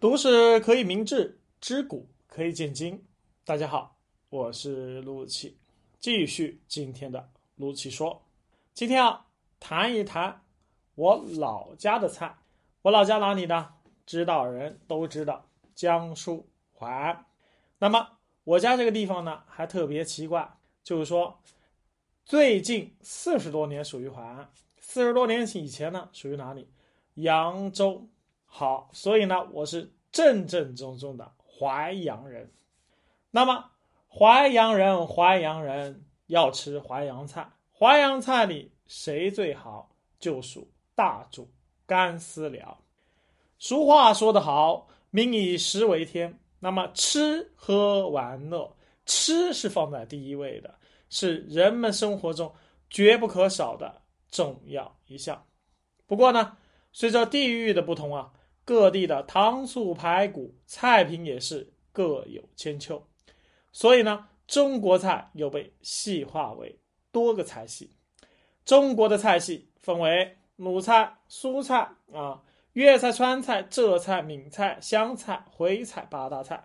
读史可以明志，知古可以鉴今。大家好，我是陆琪，继续今天的陆琪说。今天啊，谈一谈我老家的菜。我老家哪里呢？知道人都知道，江苏淮安。那么我家这个地方呢，还特别奇怪，就是说，最近四十多年属于淮安，四十多年以前呢，属于哪里？扬州。好，所以呢，我是正正宗宗的淮阳人。那么，淮阳人，淮阳人要吃淮扬菜。淮扬菜里谁最好？就属大煮干丝了。俗话说得好，“民以食为天”。那么，吃喝玩乐，吃是放在第一位的，是人们生活中绝不可少的重要一项。不过呢，随着地域的不同啊。各地的糖醋排骨菜品也是各有千秋，所以呢，中国菜又被细化为多个菜系。中国的菜系分为鲁菜、苏菜啊、粤菜、川菜、浙菜、闽菜、湘菜、徽菜八大菜。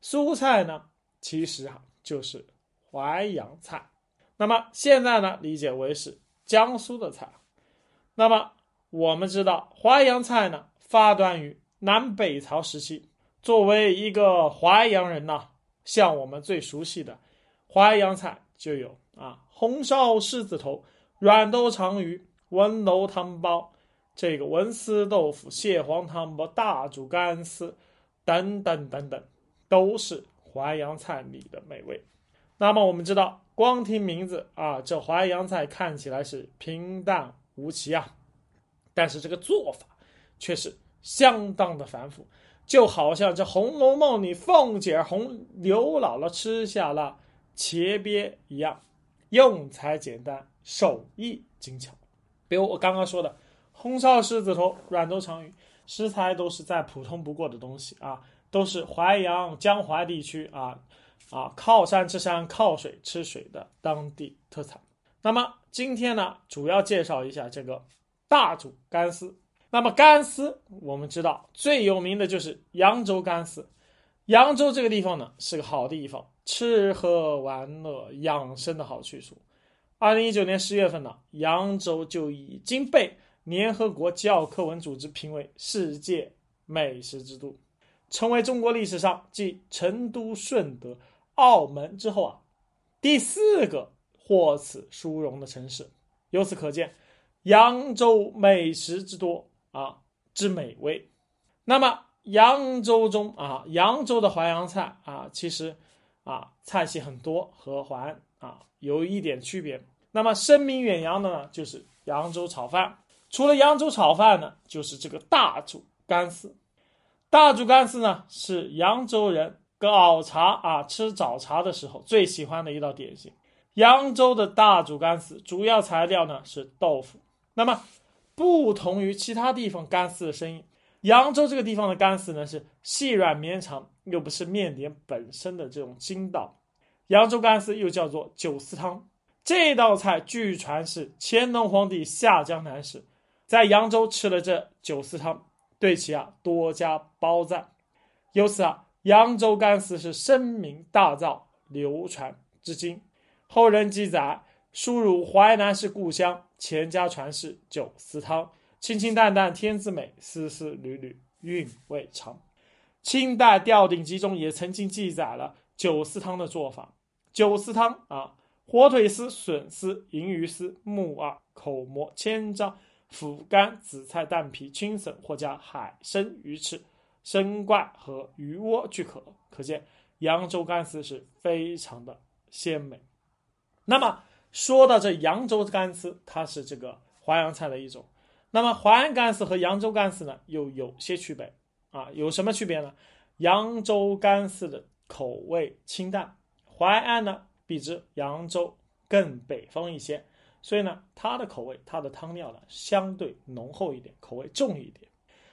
苏菜呢，其实啊就是淮扬菜。那么现在呢，理解为是江苏的菜。那么我们知道淮扬菜呢。发端于南北朝时期，作为一个淮阳人呐，像我们最熟悉的淮扬菜就有啊，红烧狮子头、软豆长鱼、温楼汤包、这个文思豆腐、蟹黄汤包、大煮干丝等等等等，都是淮扬菜里的美味。那么我们知道，光听名字啊，这淮扬菜看起来是平淡无奇啊，但是这个做法。却是相当的繁复，就好像这《红楼梦》里凤姐红刘姥姥吃下了茄鳖一样，用材简单，手艺精巧。比如我刚刚说的红烧狮子头、软豆长鱼，食材都是再普通不过的东西啊，都是淮阳江淮地区啊啊靠山吃山、靠水吃水的当地特产。那么今天呢，主要介绍一下这个大煮干丝。那么干丝，我们知道最有名的就是扬州干丝。扬州这个地方呢，是个好地方，吃喝玩乐、养生的好去处。二零一九年十月份呢，扬州就已经被联合国教科文组织评为世界美食之都，成为中国历史上继成都、顺德、澳门之后啊，第四个获此殊荣的城市。由此可见，扬州美食之多。啊，之美味。那么扬州中啊，扬州的淮扬菜啊，其实啊菜系很多，和淮安啊有一点区别。那么声名远扬的呢，就是扬州炒饭。除了扬州炒饭呢，就是这个大煮干丝。大煮干丝呢，是扬州人搞茶啊吃早茶的时候最喜欢的一道点心。扬州的大煮干丝主要材料呢是豆腐。那么不同于其他地方干丝的声音，扬州这个地方的干丝呢是细软绵长，又不是面点本身的这种筋道。扬州干丝又叫做酒丝汤，这道菜据传是乾隆皇帝下江南时，在扬州吃了这酒丝汤，对其啊多加褒赞。由此啊，扬州干丝是声名大噪，流传至今。后人记载。输入淮南是故乡，钱家传世酒丝汤，清清淡淡天滋美，丝丝缕缕韵味长。清代《吊鼎集》中也曾经记载了酒丝汤的做法。酒丝汤啊，火腿丝、笋丝、银鱼丝、木耳、口蘑、千张、腐干、紫菜、蛋皮、青笋，或加海参、鱼翅、生怪和鱼窝俱可。可见扬州干丝是非常的鲜美。那么。说到这扬州干丝，它是这个淮扬菜的一种。那么淮安干丝和扬州干丝呢，又有些区别啊？有什么区别呢？扬州干丝的口味清淡，淮安呢比之扬州更北方一些，所以呢，它的口味、它的汤料呢相对浓厚一点，口味重一点。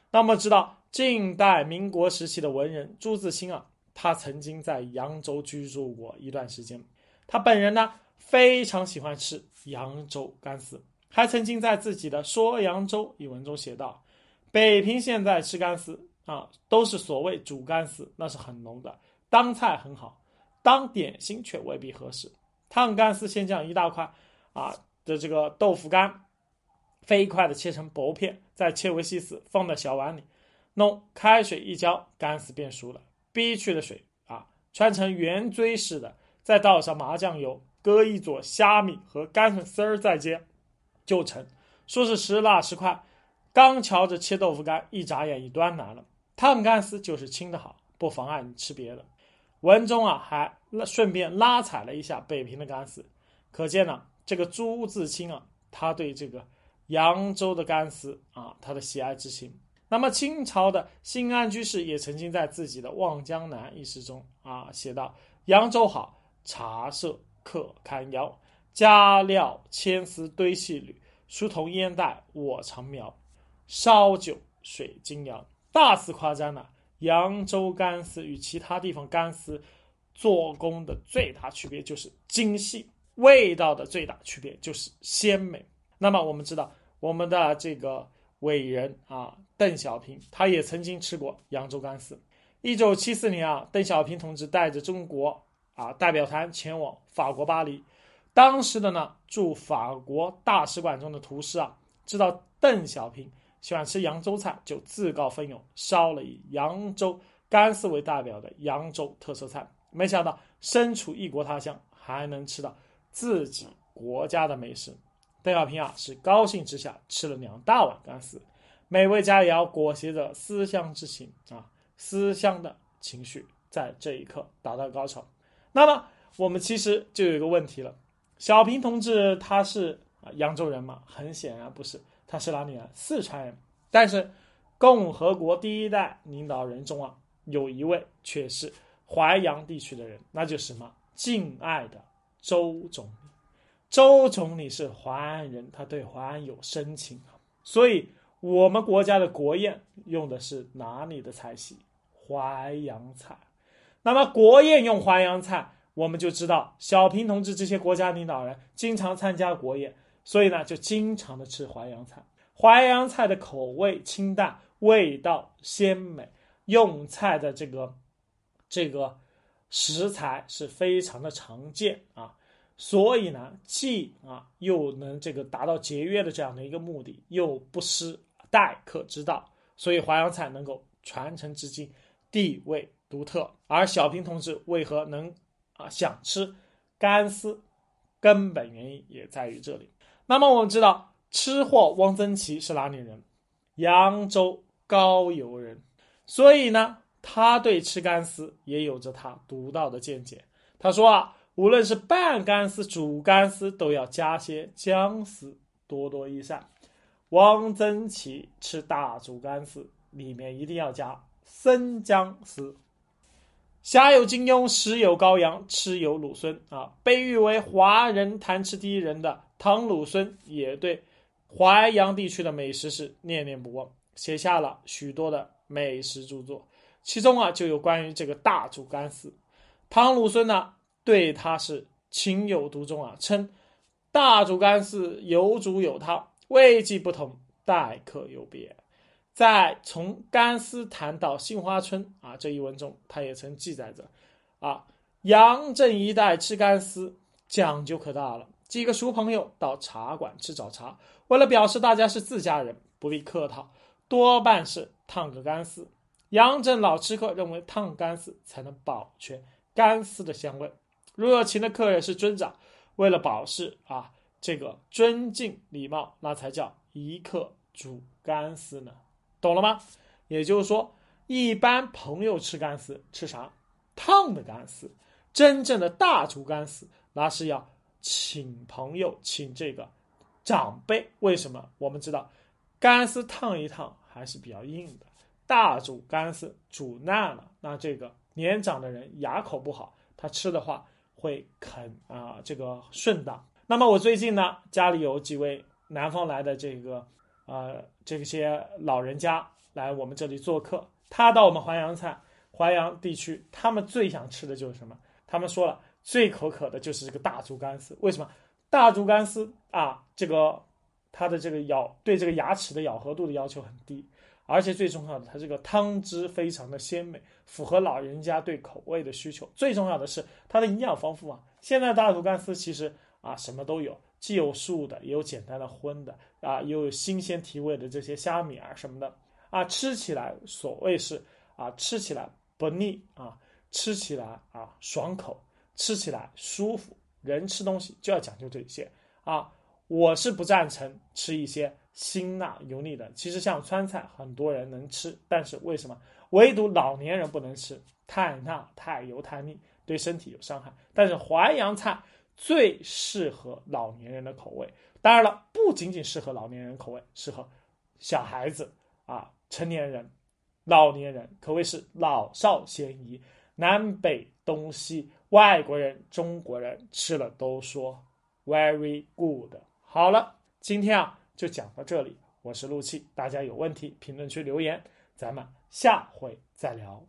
那么知道近代民国时期的文人朱自清啊，他曾经在扬州居住过一段时间，他本人呢。非常喜欢吃扬州干丝，还曾经在自己的《说扬州》一文中写道：“北平现在吃干丝啊，都是所谓煮干丝，那是很浓的，当菜很好，当点心却未必合适。烫干丝先将一大块啊的这个豆腐干飞快的切成薄片，再切为细丝，放在小碗里，弄开水一浇，干丝变熟了。逼去的水啊，穿成圆锥式的，再倒上麻酱油，搁一撮虾米和干笋丝儿，再煎，就成。说是时辣时快，刚瞧着切豆腐干，一眨眼一端来了。烫干丝就是清的好，不妨碍你吃别的。文中啊，还顺便拉踩了一下北平的干丝，可见呢，这个朱自清啊，他对这个扬州的干丝啊，他的喜爱之情。那么清朝的新安居士也曾经在自己的《望江南》一诗中啊，写道：“扬州好，茶色客堪邀，佳料千丝堆细缕，书童烟袋我常描，烧酒水晶阳。”大肆夸张了。扬州干丝与其他地方干丝做工的最大区别就是精细，味道的最大区别就是鲜美。那么我们知道，我们的这个伟人啊，邓小平，他也曾经吃过扬州干丝。一九七四年啊，邓小平同志带着中国啊代表团前往法国巴黎，当时的呢驻法国大使馆中的厨师啊，知道邓小平。喜欢吃扬州菜，就自告奋勇烧了以扬州干丝为代表的扬州特色菜。没想到身处异国他乡，还能吃到自己国家的美食。邓小平啊，是高兴之下吃了两大碗干丝，美味佳肴裹挟着思乡之情啊，思乡的情绪在这一刻达到高潮。那么我们其实就有一个问题了：小平同志他是啊扬州人吗？很显然不是。他是哪里人？四川人。但是，共和国第一代领导人中啊，有一位却是淮扬地区的人，那就是什么？敬爱的周总理。周总理是淮安人，他对淮安有深情啊。所以，我们国家的国宴用的是哪里的菜系？淮扬菜。那么，国宴用淮扬菜，我们就知道小平同志这些国家领导人经常参加国宴。所以呢，就经常的吃淮扬菜。淮扬菜的口味清淡，味道鲜美，用菜的这个这个食材是非常的常见啊。所以呢，既啊又能这个达到节约的这样的一个目的，又不失待客之道。所以淮扬菜能够传承至今，地位独特。而小平同志为何能啊想吃干丝，根本原因也在于这里。那么我们知道，吃货汪曾祺是哪里人？扬州高邮人。所以呢，他对吃干丝也有着他独到的见解。他说啊，无论是拌干丝、煮干丝，都要加些姜丝，多多益善。汪曾祺吃大煮干丝，里面一定要加生姜丝。侠有金庸，时有高阳，吃有鲁孙啊，被誉为华人谈吃第一人的。唐鲁孙也对淮扬地区的美食是念念不忘，写下了许多的美食著作，其中啊就有关于这个大煮干丝。唐鲁孙呢对他是情有独钟啊，称大煮干丝有煮有汤，味既不同，待客有别。在从干丝谈到杏花村啊这一文中，他也曾记载着啊，杨镇一带吃干丝讲究可大了。几个熟朋友到茶馆吃早茶，为了表示大家是自家人，不必客套，多半是烫个干丝。杨震老吃客认为烫干丝才能保全干丝的香味。如果请的客人是尊长，为了保释啊这个尊敬礼貌，那才叫一客煮干丝呢，懂了吗？也就是说，一般朋友吃干丝吃啥？烫的干丝。真正的大煮干丝，那是要。请朋友，请这个长辈，为什么？我们知道，干丝烫一烫还是比较硬的，大煮干丝煮烂了，那这个年长的人牙口不好，他吃的话会啃啊，这个顺当。那么我最近呢，家里有几位南方来的这个呃这些老人家来我们这里做客，他到我们淮扬菜淮扬地区，他们最想吃的就是什么？他们说了。最口渴的就是这个大竹干丝，为什么？大竹干丝啊，这个它的这个咬对这个牙齿的咬合度的要求很低，而且最重要的，它这个汤汁非常的鲜美，符合老人家对口味的需求。最重要的是它的营养丰富啊！现在大煮干丝其实啊什么都有，既有素的，也有简单的荤的啊，又有新鲜提味的这些虾米啊什么的啊，吃起来所谓是啊吃起来不腻啊，吃起来啊爽口，吃起来舒服。人吃东西就要讲究这些啊！我是不赞成吃一些辛辣油腻的。其实像川菜，很多人能吃，但是为什么唯独老年人不能吃？太辣、太油、太腻，对身体有伤害。但是淮扬菜最适合老年人的口味。当然了，不仅仅适合老年人口味，适合小孩子啊、成年人、老年人，可谓是老少咸宜，南北东西。外国人、中国人吃了都说 very good。好了，今天啊就讲到这里。我是陆气，大家有问题评论区留言，咱们下回再聊。